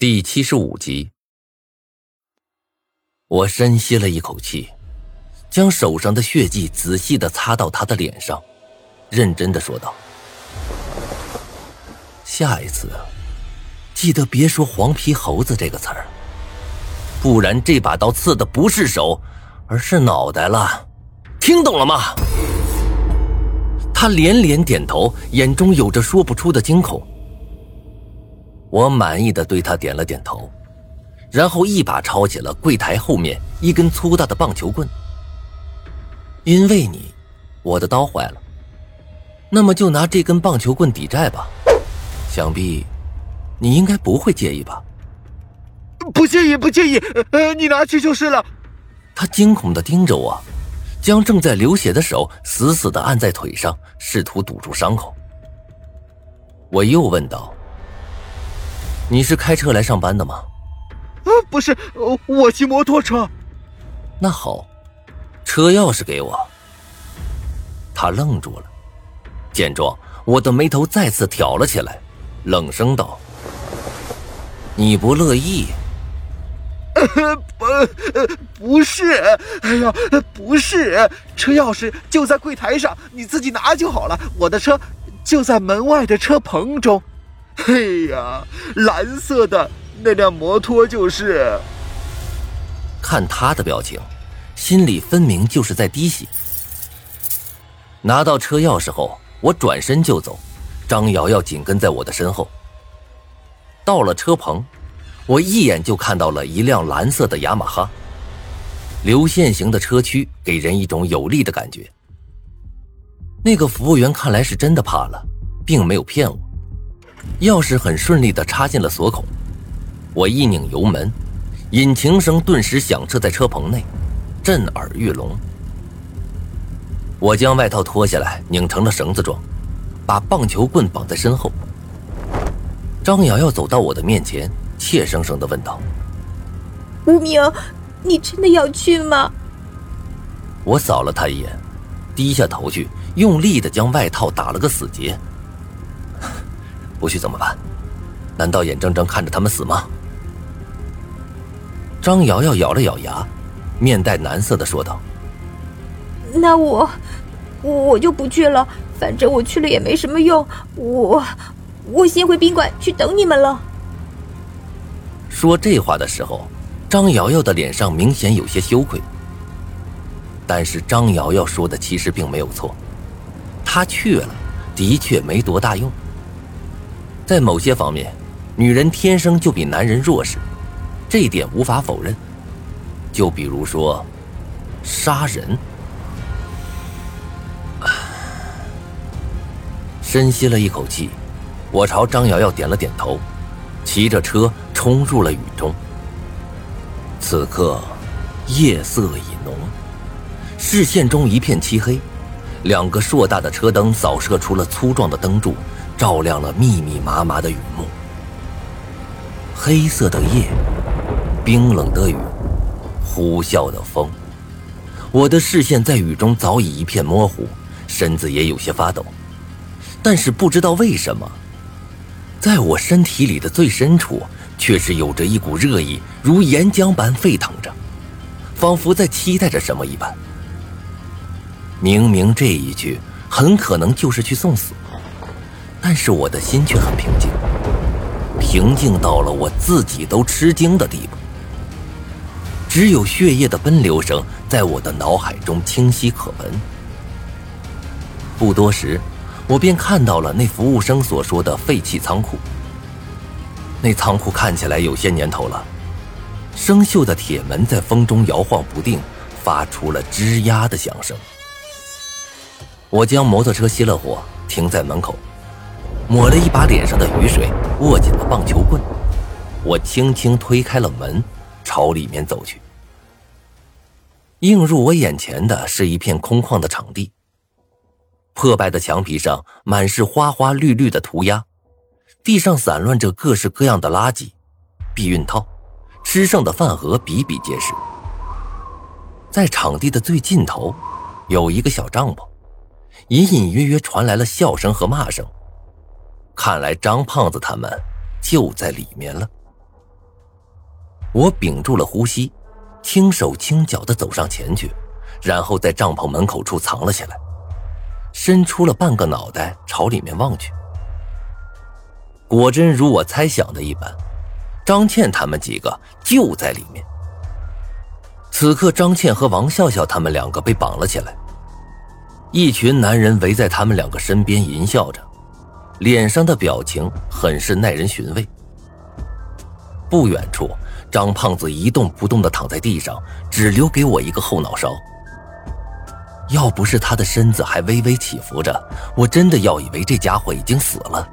第七十五集，我深吸了一口气，将手上的血迹仔细的擦到他的脸上，认真的说道：“下一次，记得别说‘黄皮猴子’这个词儿，不然这把刀刺的不是手，而是脑袋了，听懂了吗？”他连连点头，眼中有着说不出的惊恐。我满意的对他点了点头，然后一把抄起了柜台后面一根粗大的棒球棍。因为你，我的刀坏了，那么就拿这根棒球棍抵债吧。想必，你应该不会介意吧？不介意，不介意，呃，你拿去就是了。他惊恐的盯着我，将正在流血的手死死的按在腿上，试图堵住伤口。我又问道。你是开车来上班的吗？啊，不是，我骑摩托车。那好，车钥匙给我。他愣住了，见状，我的眉头再次挑了起来，冷声道：“你不乐意？” 不，不是，哎呀，不是，车钥匙就在柜台上，你自己拿就好了。我的车就在门外的车棚中。嘿呀，蓝色的那辆摩托就是。看他的表情，心里分明就是在滴血。拿到车钥匙后，我转身就走，张瑶瑶紧跟在我的身后。到了车棚，我一眼就看到了一辆蓝色的雅马哈，流线型的车躯给人一种有力的感觉。那个服务员看来是真的怕了，并没有骗我。钥匙很顺利的插进了锁孔，我一拧油门，引擎声顿时响彻在车棚内，震耳欲聋。我将外套脱下来，拧成了绳子状，把棒球棍绑在身后。张瑶瑶走到我的面前，怯生生的问道：“无名，你真的要去吗？”我扫了他一眼，低下头去，用力的将外套打了个死结。不去怎么办？难道眼睁睁看着他们死吗？张瑶瑶咬了咬牙，面带难色的说道：“那我，我就不去了。反正我去了也没什么用。我，我先回宾馆去等你们了。”说这话的时候，张瑶瑶的脸上明显有些羞愧。但是张瑶瑶说的其实并没有错，她去了，的确没多大用。在某些方面，女人天生就比男人弱势，这一点无法否认。就比如说，杀人。深吸了一口气，我朝张瑶瑶点了点头，骑着车冲入了雨中。此刻，夜色已浓，视线中一片漆黑，两个硕大的车灯扫射出了粗壮的灯柱。照亮了密密麻麻的雨幕，黑色的夜，冰冷的雨，呼啸的风，我的视线在雨中早已一片模糊，身子也有些发抖。但是不知道为什么，在我身体里的最深处，却是有着一股热意，如岩浆般沸腾着，仿佛在期待着什么一般。明明这一句，很可能就是去送死。但是我的心却很平静，平静到了我自己都吃惊的地步。只有血液的奔流声在我的脑海中清晰可闻。不多时，我便看到了那服务生所说的废弃仓库。那仓库看起来有些年头了，生锈的铁门在风中摇晃不定，发出了吱呀的响声。我将摩托车熄了火，停在门口。抹了一把脸上的雨水，握紧了棒球棍，我轻轻推开了门，朝里面走去。映入我眼前的是一片空旷的场地，破败的墙皮上满是花花绿绿的涂鸦，地上散乱着各式各样的垃圾、避孕套、吃剩的饭盒，比比皆是。在场地的最尽头，有一个小帐篷，隐隐约约传来了笑声和骂声。看来张胖子他们就在里面了。我屏住了呼吸，轻手轻脚的走上前去，然后在帐篷门口处藏了起来，伸出了半个脑袋朝里面望去。果真如我猜想的一般，张倩他们几个就在里面。此刻，张倩和王笑笑他们两个被绑了起来，一群男人围在他们两个身边淫笑着，脸上的表情很是耐人寻味。不远处，张胖子一动不动的躺在地上，只留给我一个后脑勺。要不是他的身子还微微起伏着，我真的要以为这家伙已经死了。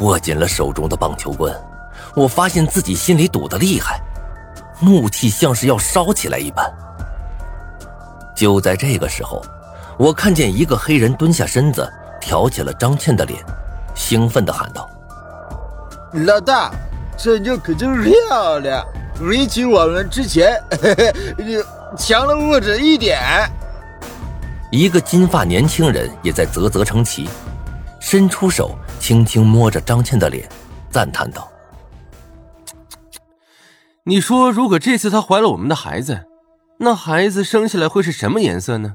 握紧了手中的棒球棍，我发现自己心里堵得厉害，怒气像是要烧起来一般。就在这个时候，我看见一个黑人蹲下身子，挑起了张倩的脸，兴奋的喊道：“老大，这妞可真漂亮，比起我们之前，嘿嘿强了不止一点。”一个金发年轻人也在啧啧称奇，伸出手。轻轻摸着张倩的脸，赞叹道：“你说，如果这次她怀了我们的孩子，那孩子生下来会是什么颜色呢？”“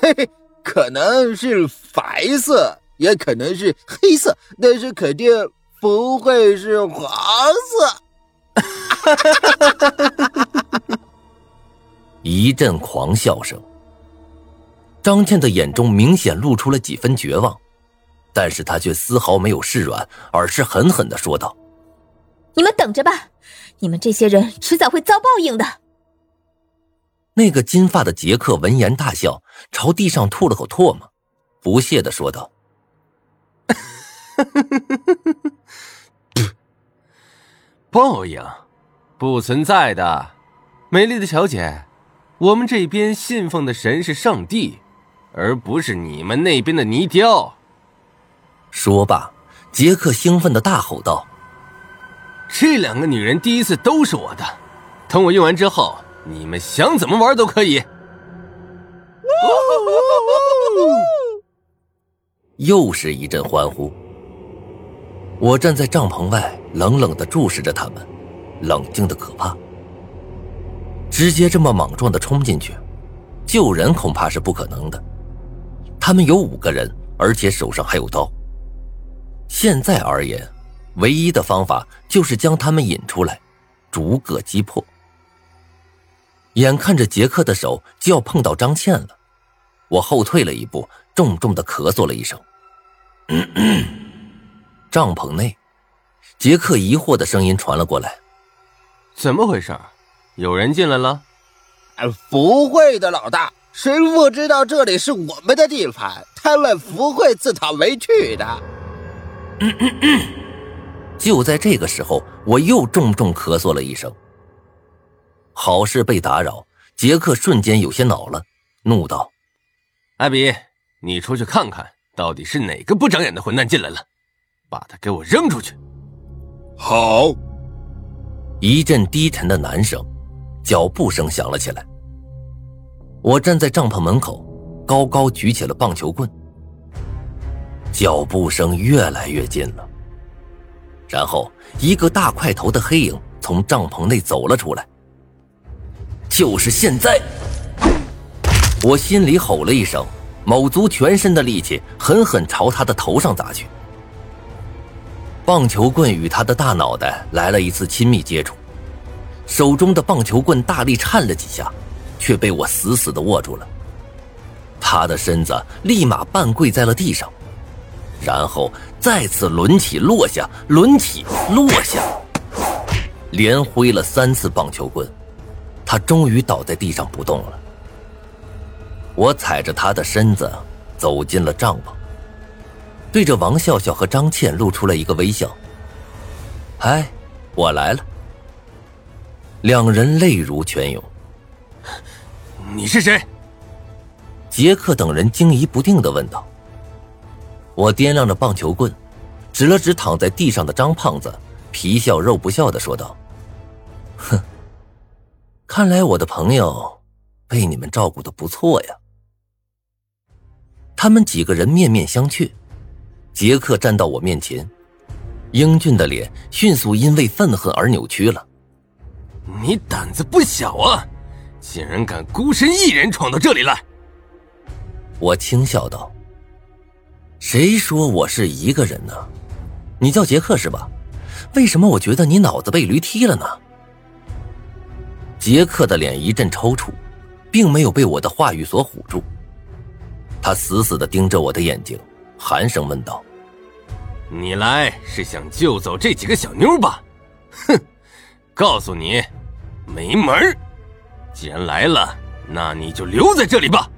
嘿嘿，可能是白色，也可能是黑色，但是肯定不会是黄色。”一阵狂笑声，张倩的眼中明显露出了几分绝望。但是她却丝毫没有示软，而是狠狠的说道：“你们等着吧，你们这些人迟早会遭报应的。”那个金发的杰克闻言大笑，朝地上吐了口唾沫，不屑的说道：“报应，不存在的，美丽的小姐，我们这边信奉的神是上帝，而不是你们那边的泥雕。”说罢，杰克兴奋的大吼道：“这两个女人第一次都是我的，等我用完之后，你们想怎么玩都可以。”又是一阵欢呼。我站在帐篷外，冷冷的注视着他们，冷静的可怕。直接这么莽撞的冲进去，救人恐怕是不可能的。他们有五个人，而且手上还有刀。现在而言，唯一的方法就是将他们引出来，逐个击破。眼看着杰克的手就要碰到张倩了，我后退了一步，重重的咳嗽了一声。帐篷内，杰克疑惑的声音传了过来：“怎么回事？有人进来了？”“不会的，老大，谁不知道这里是我们的地盘？他们不会自讨没趣的。”就在这个时候，我又重重咳嗽了一声。好事被打扰，杰克瞬间有些恼了，怒道：“艾比，你出去看看到底是哪个不长眼的混蛋进来了，把他给我扔出去。”好。一阵低沉的男声，脚步声响了起来。我站在帐篷门口，高高举起了棒球棍。脚步声越来越近了，然后一个大块头的黑影从帐篷内走了出来。就是现在！我心里吼了一声，卯足全身的力气，狠狠朝他的头上砸去。棒球棍与他的大脑袋来了一次亲密接触，手中的棒球棍大力颤了几下，却被我死死的握住了。他的身子立马半跪在了地上。然后再次抡起落下，抡起落下，连挥了三次棒球棍，他终于倒在地上不动了。我踩着他的身子走进了帐篷，对着王笑笑和张倩露出了一个微笑：“嗨，我来了。”两人泪如泉涌。你是谁？杰克等人惊疑不定的问道。我掂量着棒球棍，指了指躺在地上的张胖子，皮笑肉不笑的说道：“哼，看来我的朋友被你们照顾的不错呀。”他们几个人面面相觑，杰克站到我面前，英俊的脸迅速因为愤恨而扭曲了。你胆子不小啊，竟然敢孤身一人闯到这里来！我轻笑道：“谁说我是一个人呢？你叫杰克是吧？为什么我觉得你脑子被驴踢了呢？”杰克的脸一阵抽搐，并没有被我的话语所唬住。他死死的盯着我的眼睛，寒声问道：“你来是想救走这几个小妞吧？哼，告诉你，没门既然来了，那你就留在这里吧。”